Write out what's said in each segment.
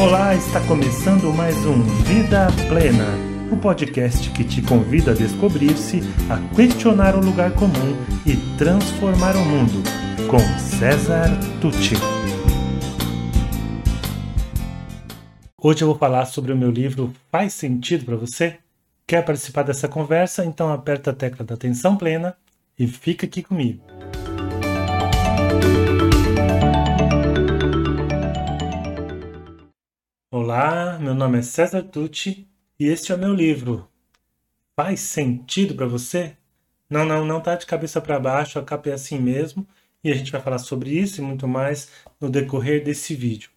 Olá, está começando mais um Vida Plena, o podcast que te convida a descobrir-se, a questionar o lugar comum e transformar o mundo, com César Tucci. Hoje eu vou falar sobre o meu livro Faz Sentido para você? Quer participar dessa conversa? Então aperta a tecla da atenção plena e fica aqui comigo. Olá, meu nome é César Tucci e este é o meu livro. Faz sentido para você? Não, não, não tá de cabeça para baixo, a capa é assim mesmo e a gente vai falar sobre isso e muito mais no decorrer desse vídeo.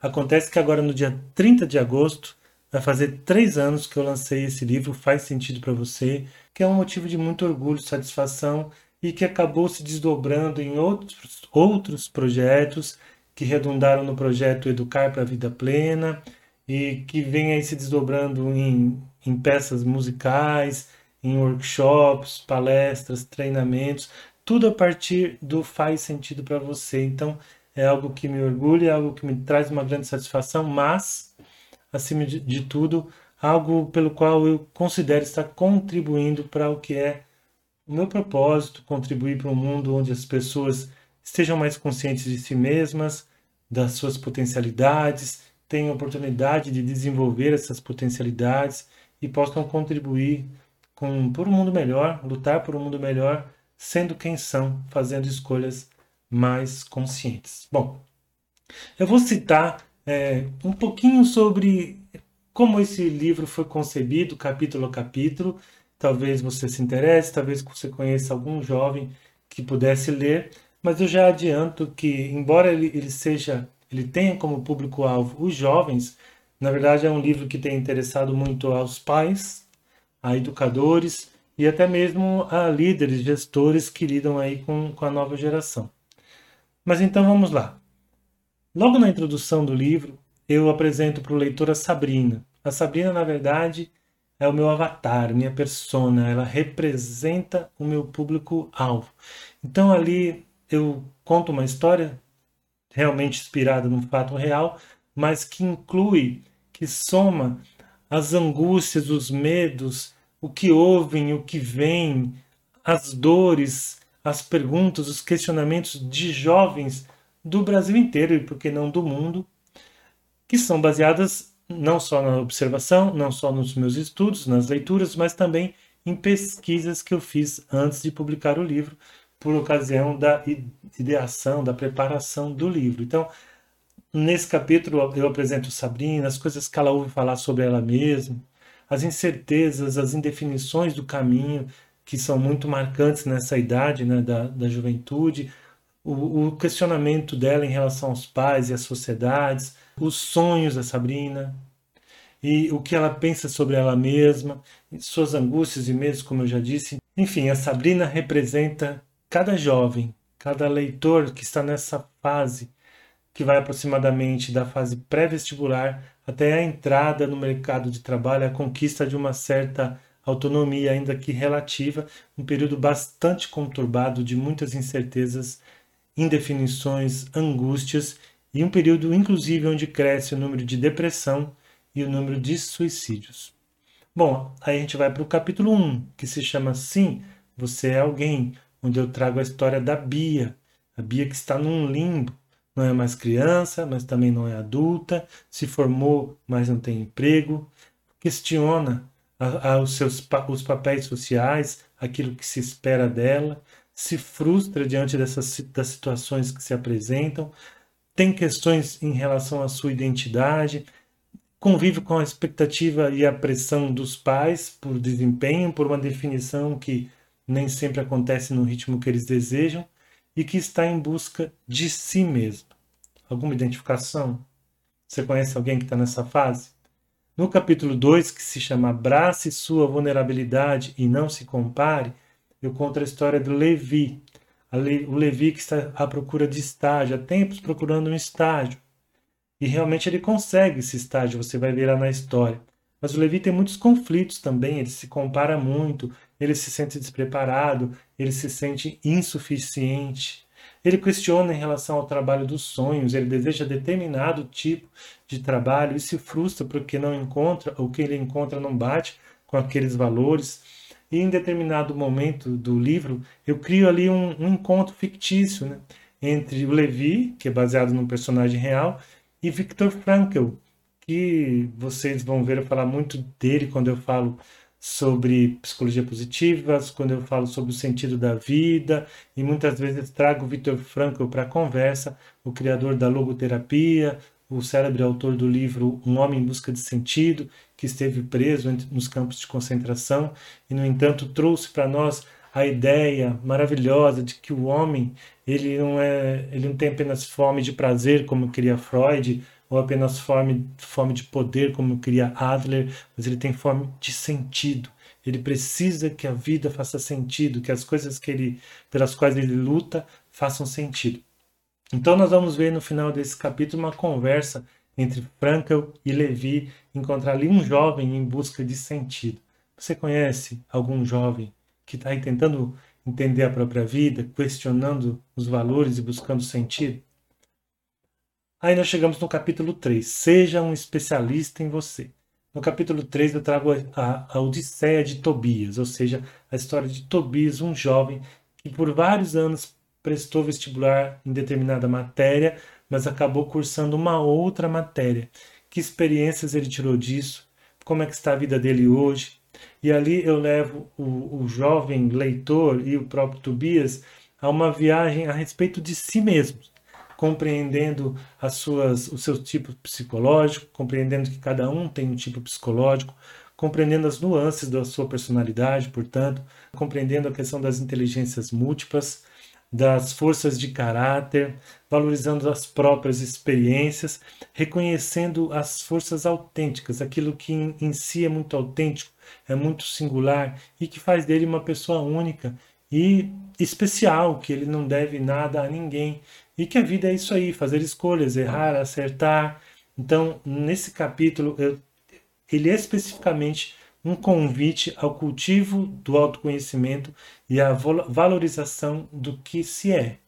Acontece que agora no dia 30 de agosto vai fazer três anos que eu lancei esse livro Faz Sentido para Você, que é um motivo de muito orgulho, satisfação e que acabou se desdobrando em outros, outros projetos que redundaram no projeto Educar para a Vida Plena e que vem aí se desdobrando em, em peças musicais, em workshops, palestras, treinamentos, tudo a partir do faz sentido para você. Então, é algo que me orgulha, é algo que me traz uma grande satisfação, mas, acima de, de tudo, algo pelo qual eu considero estar contribuindo para o que é o meu propósito, contribuir para um mundo onde as pessoas estejam mais conscientes de si mesmas, das suas potencialidades, tenham oportunidade de desenvolver essas potencialidades e possam contribuir com, por um mundo melhor, lutar por um mundo melhor, sendo quem são, fazendo escolhas mais conscientes. Bom, eu vou citar é, um pouquinho sobre como esse livro foi concebido, capítulo a capítulo. Talvez você se interesse, talvez você conheça algum jovem que pudesse ler, mas eu já adianto que, embora ele, ele seja, ele tenha como público-alvo os jovens, na verdade é um livro que tem interessado muito aos pais, a educadores e até mesmo a líderes, gestores que lidam aí com, com a nova geração. Mas então vamos lá. Logo na introdução do livro, eu apresento para o leitor a Sabrina. A Sabrina, na verdade, é o meu avatar, minha persona, ela representa o meu público-alvo. Então ali eu conto uma história realmente inspirada num fato real, mas que inclui, que soma as angústias, os medos, o que ouvem, o que vem, as dores, as perguntas, os questionamentos de jovens do Brasil inteiro e por que não do mundo, que são baseadas não só na observação, não só nos meus estudos, nas leituras, mas também em pesquisas que eu fiz antes de publicar o livro, por ocasião da ideação, da preparação do livro. Então, nesse capítulo eu apresento Sabrina, as coisas que ela ouve falar sobre ela mesma, as incertezas, as indefinições do caminho, que são muito marcantes nessa idade né, da, da juventude, o, o questionamento dela em relação aos pais e às sociedades, os sonhos da Sabrina, e o que ela pensa sobre ela mesma, suas angústias e medos, como eu já disse. Enfim, a Sabrina representa cada jovem, cada leitor que está nessa fase, que vai aproximadamente da fase pré-vestibular até a entrada no mercado de trabalho, a conquista de uma certa autonomia, ainda que relativa, um período bastante conturbado de muitas incertezas, indefinições, angústias e um período, inclusive, onde cresce o número de depressão e o número de suicídios. Bom, aí a gente vai para o capítulo 1, que se chama Sim, Você é Alguém, onde eu trago a história da Bia. A Bia que está num limbo. Não é mais criança, mas também não é adulta, se formou, mas não tem emprego. Questiona a, a, os seus os papéis sociais, aquilo que se espera dela, se frustra diante dessas das situações que se apresentam, tem questões em relação à sua identidade, convive com a expectativa e a pressão dos pais por desempenho, por uma definição que nem sempre acontece no ritmo que eles desejam e que está em busca de si mesmo. Alguma identificação? Você conhece alguém que está nessa fase? No capítulo 2, que se chama Abrace sua vulnerabilidade e não se compare, eu conto a história do Levi. O Levi que está à procura de estágio, há tempos procurando um estágio. E realmente ele consegue esse estágio, você vai ver lá na história. Mas o Levi tem muitos conflitos também, ele se compara muito, ele se sente despreparado, ele se sente insuficiente. Ele questiona em relação ao trabalho dos sonhos, ele deseja determinado tipo de trabalho e se frustra porque não encontra, ou que ele encontra não bate com aqueles valores. E em determinado momento do livro, eu crio ali um, um encontro fictício né, entre o Levi, que é baseado num personagem real, e Viktor Frankl, que vocês vão ver eu falar muito dele quando eu falo sobre psicologia positiva, quando eu falo sobre o sentido da vida, e muitas vezes trago o Viktor Frankl para a conversa, o criador da logoterapia, o célebre autor do livro Um Homem em Busca de Sentido, que esteve preso nos campos de concentração e, no entanto, trouxe para nós a ideia maravilhosa de que o homem ele não é ele não tem apenas fome de prazer como queria Freud ou apenas fome, fome de poder, como queria Adler, mas ele tem fome de sentido. Ele precisa que a vida faça sentido, que as coisas que ele, pelas quais ele luta façam sentido. Então nós vamos ver no final desse capítulo uma conversa entre Frankel e Levi, encontrar ali um jovem em busca de sentido. Você conhece algum jovem que está tentando entender a própria vida, questionando os valores e buscando sentido? Aí nós chegamos no capítulo 3. Seja um especialista em você. No capítulo 3 eu trago a, a Odisseia de Tobias, ou seja, a história de Tobias, um jovem que por vários anos prestou vestibular em determinada matéria, mas acabou cursando uma outra matéria. Que experiências ele tirou disso? Como é que está a vida dele hoje? E ali eu levo o, o jovem leitor e o próprio Tobias a uma viagem a respeito de si mesmos compreendendo as suas, o seu tipo psicológico, compreendendo que cada um tem um tipo psicológico, compreendendo as nuances da sua personalidade, portanto, compreendendo a questão das inteligências múltiplas, das forças de caráter, valorizando as próprias experiências, reconhecendo as forças autênticas, aquilo que em, em si é muito autêntico, é muito singular e que faz dele uma pessoa única e especial, que ele não deve nada a ninguém e que a vida é isso aí, fazer escolhas, errar, acertar. Então, nesse capítulo, eu, ele é especificamente um convite ao cultivo do autoconhecimento e à valorização do que se é.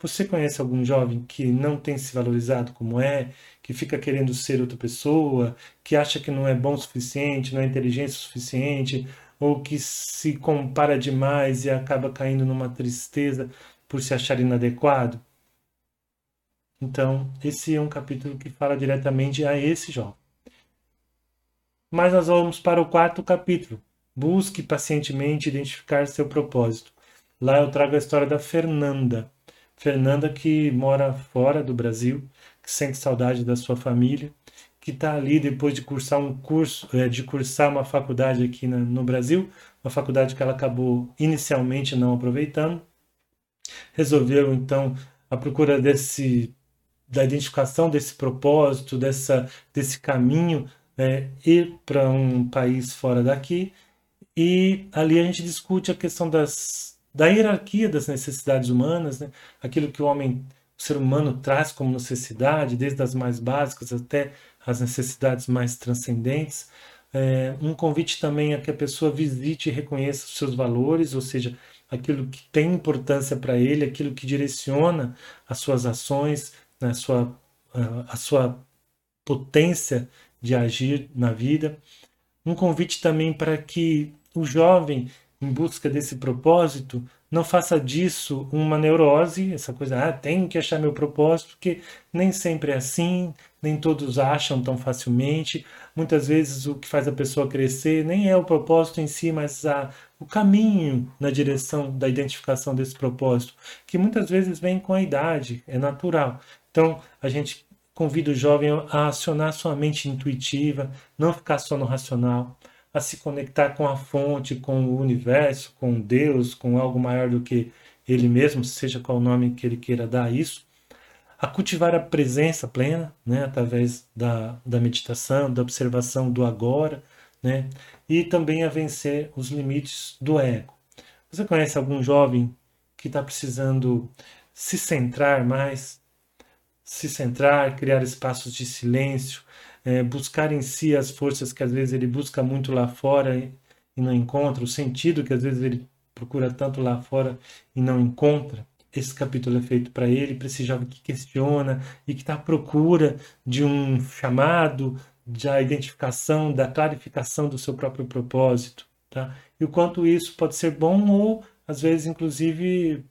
Você conhece algum jovem que não tem se valorizado como é, que fica querendo ser outra pessoa, que acha que não é bom o suficiente, não é inteligente o suficiente, ou que se compara demais e acaba caindo numa tristeza por se achar inadequado? Então, esse é um capítulo que fala diretamente a esse jovem. Mas nós vamos para o quarto capítulo. Busque pacientemente identificar seu propósito. Lá eu trago a história da Fernanda. Fernanda que mora fora do Brasil, que sente saudade da sua família, que está ali depois de cursar um curso, é, de cursar uma faculdade aqui no Brasil, uma faculdade que ela acabou inicialmente não aproveitando. Resolveu então a procura desse da identificação desse propósito, dessa, desse caminho, é, ir para um país fora daqui. E ali a gente discute a questão das, da hierarquia das necessidades humanas, né? aquilo que o homem, o ser humano traz como necessidade, desde as mais básicas até as necessidades mais transcendentes. É, um convite também a que a pessoa visite e reconheça os seus valores, ou seja, aquilo que tem importância para ele, aquilo que direciona as suas ações, né, sua, a sua potência de agir na vida. Um convite também para que o jovem, em busca desse propósito, não faça disso uma neurose, essa coisa, ah, tenho que achar meu propósito, porque nem sempre é assim, nem todos acham tão facilmente. Muitas vezes o que faz a pessoa crescer nem é o propósito em si, mas a, o caminho na direção da identificação desse propósito, que muitas vezes vem com a idade, é natural. Então, a gente convida o jovem a acionar sua mente intuitiva, não ficar só no racional, a se conectar com a fonte, com o universo, com Deus, com algo maior do que ele mesmo, seja qual o nome que ele queira dar a isso, a cultivar a presença plena, né, através da, da meditação, da observação do agora, né, e também a vencer os limites do ego. Você conhece algum jovem que está precisando se centrar mais, se centrar, criar espaços de silêncio, é, buscar em si as forças que às vezes ele busca muito lá fora e, e não encontra, o sentido que às vezes ele procura tanto lá fora e não encontra. Esse capítulo é feito para ele, para esse jovem que questiona e que está à procura de um chamado, da identificação, da clarificação do seu próprio propósito. Tá? E o quanto isso pode ser bom ou, às vezes, inclusive,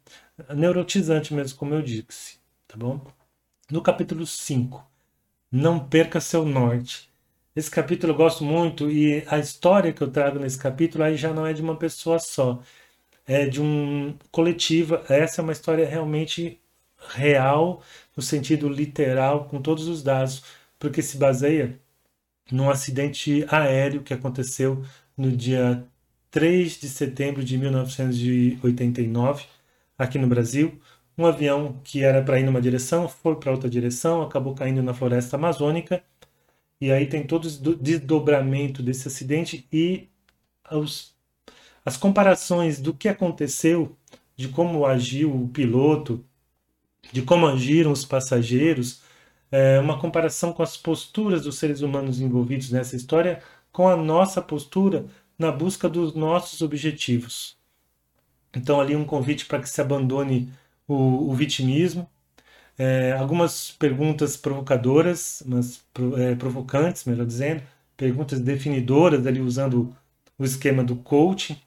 neurotizante mesmo, como eu disse. Tá bom? No capítulo 5, Não Perca Seu Norte. Esse capítulo eu gosto muito e a história que eu trago nesse capítulo aí já não é de uma pessoa só é, de um coletiva. Essa é uma história realmente real, no sentido literal, com todos os dados, porque se baseia num acidente aéreo que aconteceu no dia 3 de setembro de 1989, aqui no Brasil. Um avião que era para ir numa direção foi para outra direção, acabou caindo na floresta amazônica. E aí tem todo o desdobramento desse acidente e os as comparações do que aconteceu, de como agiu o piloto, de como agiram os passageiros, é uma comparação com as posturas dos seres humanos envolvidos nessa história com a nossa postura na busca dos nossos objetivos. Então, ali um convite para que se abandone o, o vitimismo. É, algumas perguntas provocadoras, mas é, provocantes, melhor dizendo, perguntas definidoras, ali usando o esquema do coaching.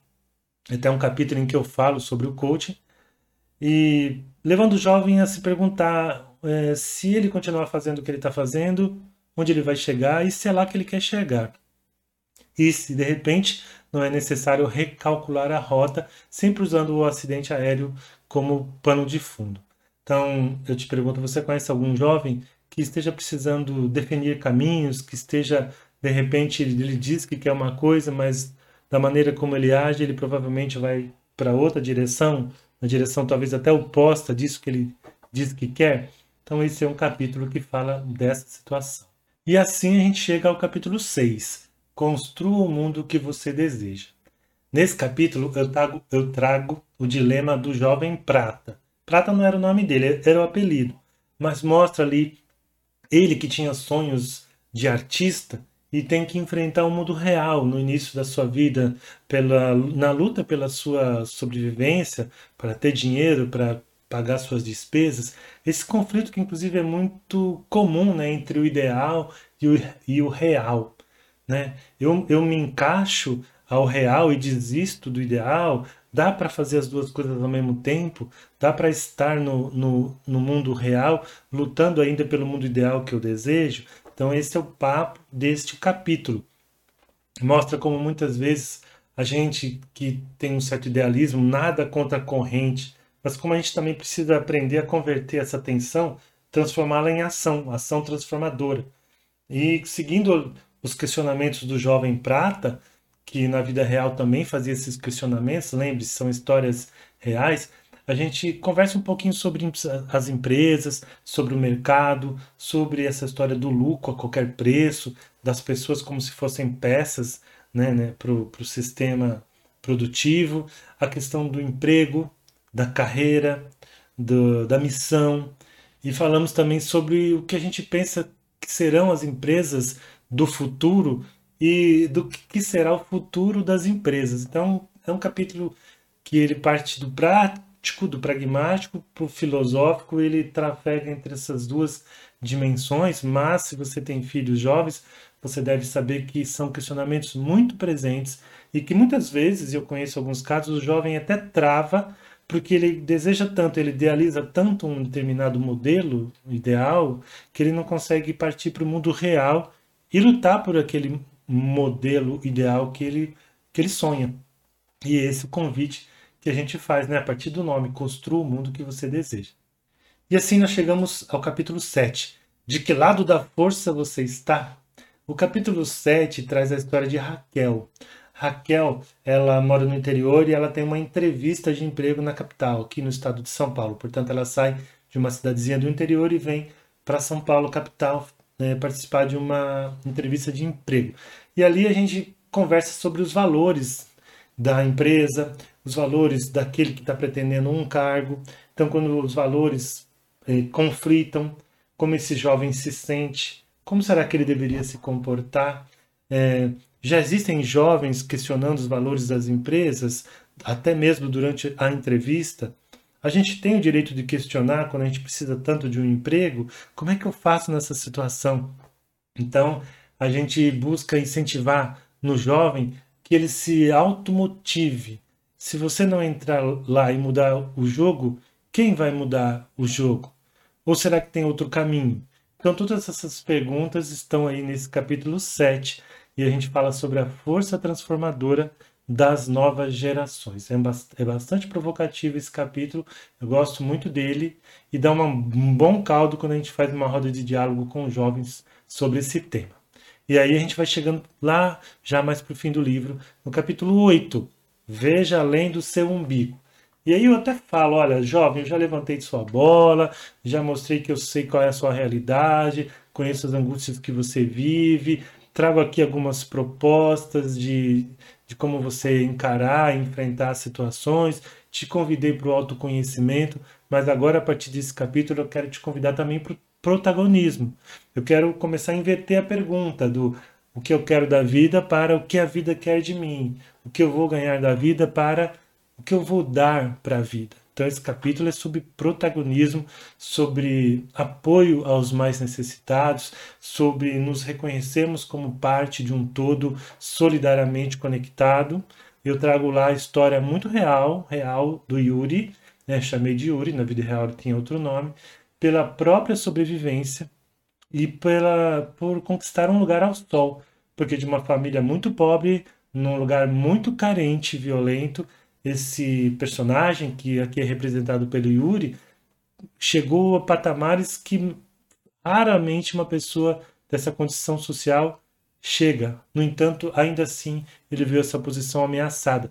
Até um capítulo em que eu falo sobre o coaching e levando o jovem a se perguntar é, se ele continuar fazendo o que ele está fazendo, onde ele vai chegar e se é lá que ele quer chegar. E se de repente não é necessário recalcular a rota, sempre usando o acidente aéreo como pano de fundo. Então, eu te pergunto, você conhece algum jovem que esteja precisando definir caminhos, que esteja, de repente, ele diz que quer uma coisa, mas da maneira como ele age, ele provavelmente vai para outra direção, na direção talvez até oposta disso que ele diz que quer. Então, esse é um capítulo que fala dessa situação. E assim a gente chega ao capítulo 6. Construa o mundo que você deseja. Nesse capítulo, eu trago, eu trago o dilema do jovem Prata. Prata não era o nome dele, era o apelido. Mas mostra ali ele que tinha sonhos de artista e tem que enfrentar o mundo real no início da sua vida, pela, na luta pela sua sobrevivência, para ter dinheiro, para pagar suas despesas. Esse conflito que inclusive é muito comum né, entre o ideal e o, e o real. Né? Eu, eu me encaixo ao real e desisto do ideal, dá para fazer as duas coisas ao mesmo tempo, dá para estar no, no, no mundo real, lutando ainda pelo mundo ideal que eu desejo, então, esse é o papo deste capítulo. Mostra como muitas vezes a gente que tem um certo idealismo, nada contra a corrente, mas como a gente também precisa aprender a converter essa tensão, transformá-la em ação, ação transformadora. E seguindo os questionamentos do jovem Prata, que na vida real também fazia esses questionamentos, lembre-se, são histórias reais, a gente conversa um pouquinho sobre as empresas, sobre o mercado, sobre essa história do lucro a qualquer preço, das pessoas como se fossem peças né, né, para o sistema produtivo, a questão do emprego, da carreira, do, da missão, e falamos também sobre o que a gente pensa que serão as empresas do futuro e do que será o futuro das empresas. Então, é um capítulo que ele parte do prático do pragmático para o filosófico, ele trafega entre essas duas dimensões, mas se você tem filhos jovens, você deve saber que são questionamentos muito presentes e que muitas vezes, eu conheço alguns casos, o jovem até trava porque ele deseja tanto, ele idealiza tanto um determinado modelo ideal que ele não consegue partir para o mundo real e lutar por aquele modelo ideal que ele, que ele sonha. E esse é o convite que a gente faz, né? A partir do nome, construa o mundo que você deseja. E assim nós chegamos ao capítulo 7. De que lado da força você está? O capítulo 7 traz a história de Raquel. Raquel, ela mora no interior e ela tem uma entrevista de emprego na capital, aqui no estado de São Paulo. Portanto, ela sai de uma cidadezinha do interior e vem para São Paulo, capital, né, participar de uma entrevista de emprego. E ali a gente conversa sobre os valores da empresa, os valores daquele que está pretendendo um cargo. Então, quando os valores eh, conflitam, como esse jovem se sente, como será que ele deveria se comportar? É, já existem jovens questionando os valores das empresas, até mesmo durante a entrevista. A gente tem o direito de questionar quando a gente precisa tanto de um emprego, como é que eu faço nessa situação? Então, a gente busca incentivar no jovem que ele se automotive. Se você não entrar lá e mudar o jogo, quem vai mudar o jogo? Ou será que tem outro caminho? Então, todas essas perguntas estão aí nesse capítulo 7 e a gente fala sobre a força transformadora das novas gerações. É, é bastante provocativo esse capítulo, eu gosto muito dele e dá uma, um bom caldo quando a gente faz uma roda de diálogo com jovens sobre esse tema. E aí a gente vai chegando lá, já mais para o fim do livro, no capítulo 8, Veja além do seu umbigo. E aí eu até falo, olha, jovem, eu já levantei de sua bola, já mostrei que eu sei qual é a sua realidade, conheço as angústias que você vive, trago aqui algumas propostas de, de como você encarar enfrentar situações, te convidei para o autoconhecimento, mas agora, a partir desse capítulo, eu quero te convidar também para o protagonismo. Eu quero começar a inverter a pergunta do o que eu quero da vida para o que a vida quer de mim, o que eu vou ganhar da vida para o que eu vou dar para a vida. Então, esse capítulo é sobre protagonismo, sobre apoio aos mais necessitados, sobre nos reconhecermos como parte de um todo solidariamente conectado. Eu trago lá a história muito real, real do Yuri, né? chamei de Yuri, na vida real ele tinha outro nome, pela própria sobrevivência e pela, por conquistar um lugar ao sol, porque de uma família muito pobre, num lugar muito carente violento, esse personagem, que aqui é representado pelo Yuri, chegou a patamares que raramente uma pessoa dessa condição social chega. No entanto, ainda assim, ele viu essa posição ameaçada.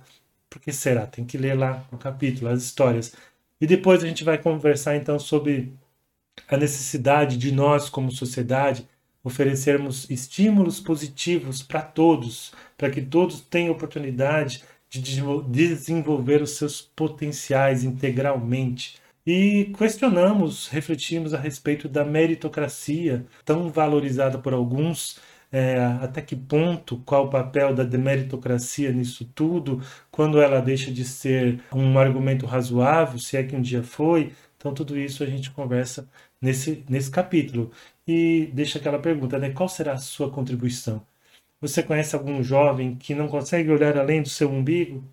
Por que será? Tem que ler lá o capítulo, as histórias. E depois a gente vai conversar então sobre a necessidade de nós, como sociedade, oferecermos estímulos positivos para todos, para que todos tenham oportunidade de desenvolver os seus potenciais integralmente. E questionamos, refletimos a respeito da meritocracia, tão valorizada por alguns, é, até que ponto, qual o papel da meritocracia nisso tudo, quando ela deixa de ser um argumento razoável, se é que um dia foi. Então, tudo isso a gente conversa nesse, nesse capítulo. E deixa aquela pergunta, né? Qual será a sua contribuição? Você conhece algum jovem que não consegue olhar além do seu umbigo?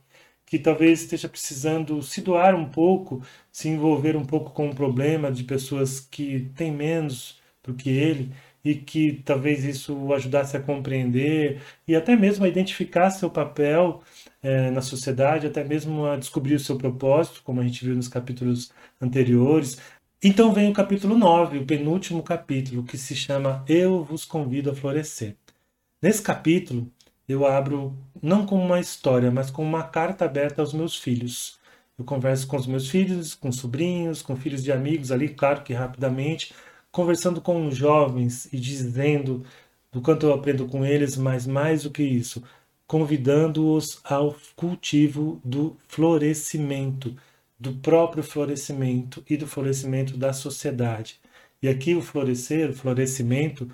Que talvez esteja precisando se doar um pouco, se envolver um pouco com o problema de pessoas que têm menos do que ele e que talvez isso o ajudasse a compreender e até mesmo a identificar seu papel é, na sociedade, até mesmo a descobrir o seu propósito, como a gente viu nos capítulos anteriores. Então vem o capítulo 9, o penúltimo capítulo, que se chama Eu vos convido a florescer. Nesse capítulo, eu abro não como uma história, mas como uma carta aberta aos meus filhos. Eu converso com os meus filhos, com sobrinhos, com filhos de amigos ali, claro que rapidamente, conversando com jovens e dizendo do quanto eu aprendo com eles, mas mais do que isso, convidando-os ao cultivo do florescimento, do próprio florescimento e do florescimento da sociedade. E aqui o florescer, o florescimento,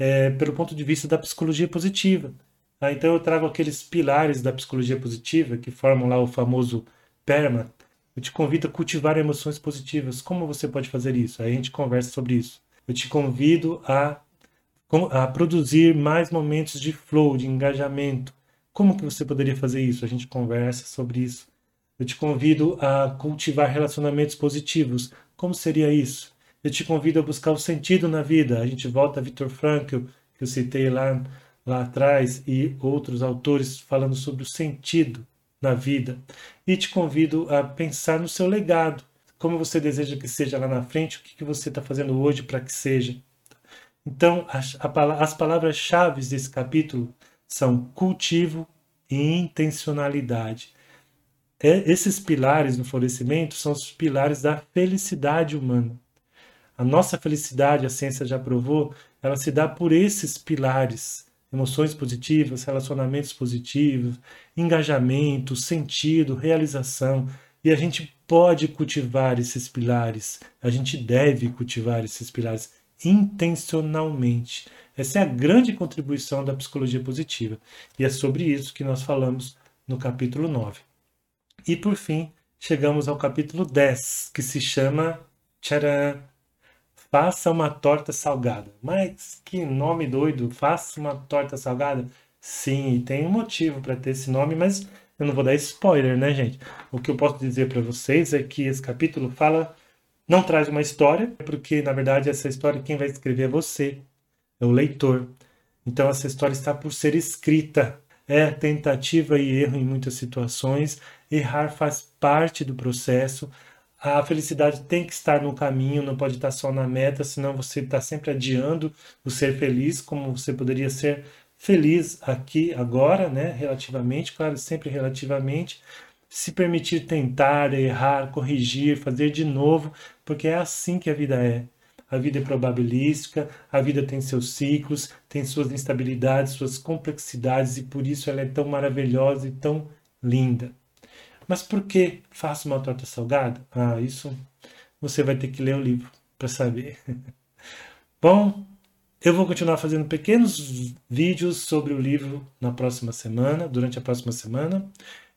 é, pelo ponto de vista da psicologia positiva. Tá? Então eu trago aqueles pilares da psicologia positiva que formam lá o famoso PERMA. Eu te convido a cultivar emoções positivas. Como você pode fazer isso? Aí a gente conversa sobre isso. Eu te convido a, a produzir mais momentos de flow, de engajamento. Como que você poderia fazer isso? A gente conversa sobre isso. Eu te convido a cultivar relacionamentos positivos. Como seria isso? Eu te convido a buscar o sentido na vida. A gente volta a Viktor Frankl, que eu citei lá, lá atrás, e outros autores falando sobre o sentido na vida. E te convido a pensar no seu legado. Como você deseja que seja lá na frente, o que, que você está fazendo hoje para que seja. Então, as, as palavras-chave desse capítulo são cultivo e intencionalidade. É, esses pilares do florescimento são os pilares da felicidade humana. A nossa felicidade, a ciência já provou, ela se dá por esses pilares: emoções positivas, relacionamentos positivos, engajamento, sentido, realização. E a gente pode cultivar esses pilares, a gente deve cultivar esses pilares intencionalmente. Essa é a grande contribuição da psicologia positiva. E é sobre isso que nós falamos no capítulo 9. E por fim, chegamos ao capítulo 10, que se chama Tcharam! Faça uma torta salgada. Mas que nome doido! Faça uma torta salgada? Sim, tem um motivo para ter esse nome, mas eu não vou dar spoiler, né, gente? O que eu posso dizer para vocês é que esse capítulo fala, não traz uma história, porque na verdade essa história quem vai escrever é você, é o leitor. Então essa história está por ser escrita. É tentativa e erro em muitas situações. Errar faz parte do processo. A felicidade tem que estar no caminho, não pode estar só na meta, senão você está sempre adiando o ser feliz, como você poderia ser feliz aqui, agora, né? Relativamente, claro, sempre relativamente. Se permitir tentar, errar, corrigir, fazer de novo, porque é assim que a vida é. A vida é probabilística, a vida tem seus ciclos, tem suas instabilidades, suas complexidades e por isso ela é tão maravilhosa e tão linda. Mas por que faço uma torta salgada? Ah, isso você vai ter que ler o livro para saber. Bom, eu vou continuar fazendo pequenos vídeos sobre o livro na próxima semana, durante a próxima semana.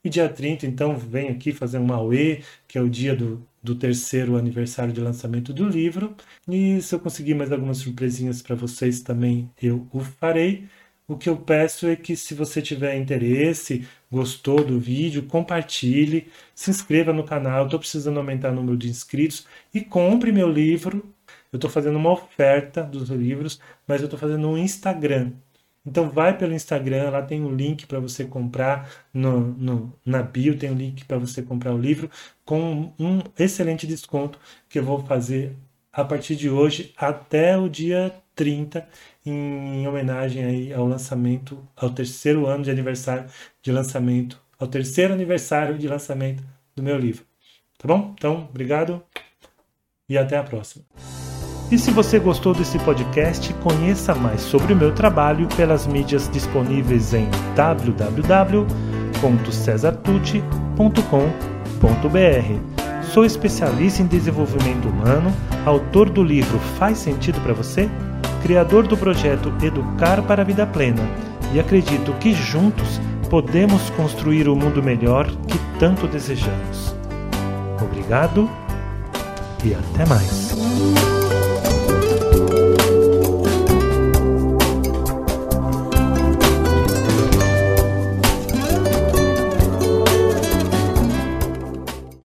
E dia 30, então, venho aqui fazer um AUE, que é o dia do, do terceiro aniversário de lançamento do livro. E se eu conseguir mais algumas surpresinhas para vocês também, eu o farei. O que eu peço é que se você tiver interesse, gostou do vídeo, compartilhe, se inscreva no canal, estou precisando aumentar o número de inscritos e compre meu livro eu estou fazendo uma oferta dos livros, mas eu estou fazendo um Instagram. Então vai pelo Instagram, lá tem um link para você comprar no, no, na bio, tem um link para você comprar o livro com um excelente desconto que eu vou fazer a partir de hoje até o dia 30 em homenagem aí ao lançamento, ao terceiro ano de aniversário de lançamento, ao terceiro aniversário de lançamento do meu livro. Tá bom? Então, obrigado e até a próxima. E se você gostou desse podcast, conheça mais sobre o meu trabalho pelas mídias disponíveis em www.cesartucci.com.br. Sou especialista em desenvolvimento humano, autor do livro Faz Sentido para Você, criador do projeto Educar para a Vida Plena e acredito que juntos podemos construir o mundo melhor que tanto desejamos. Obrigado e até mais.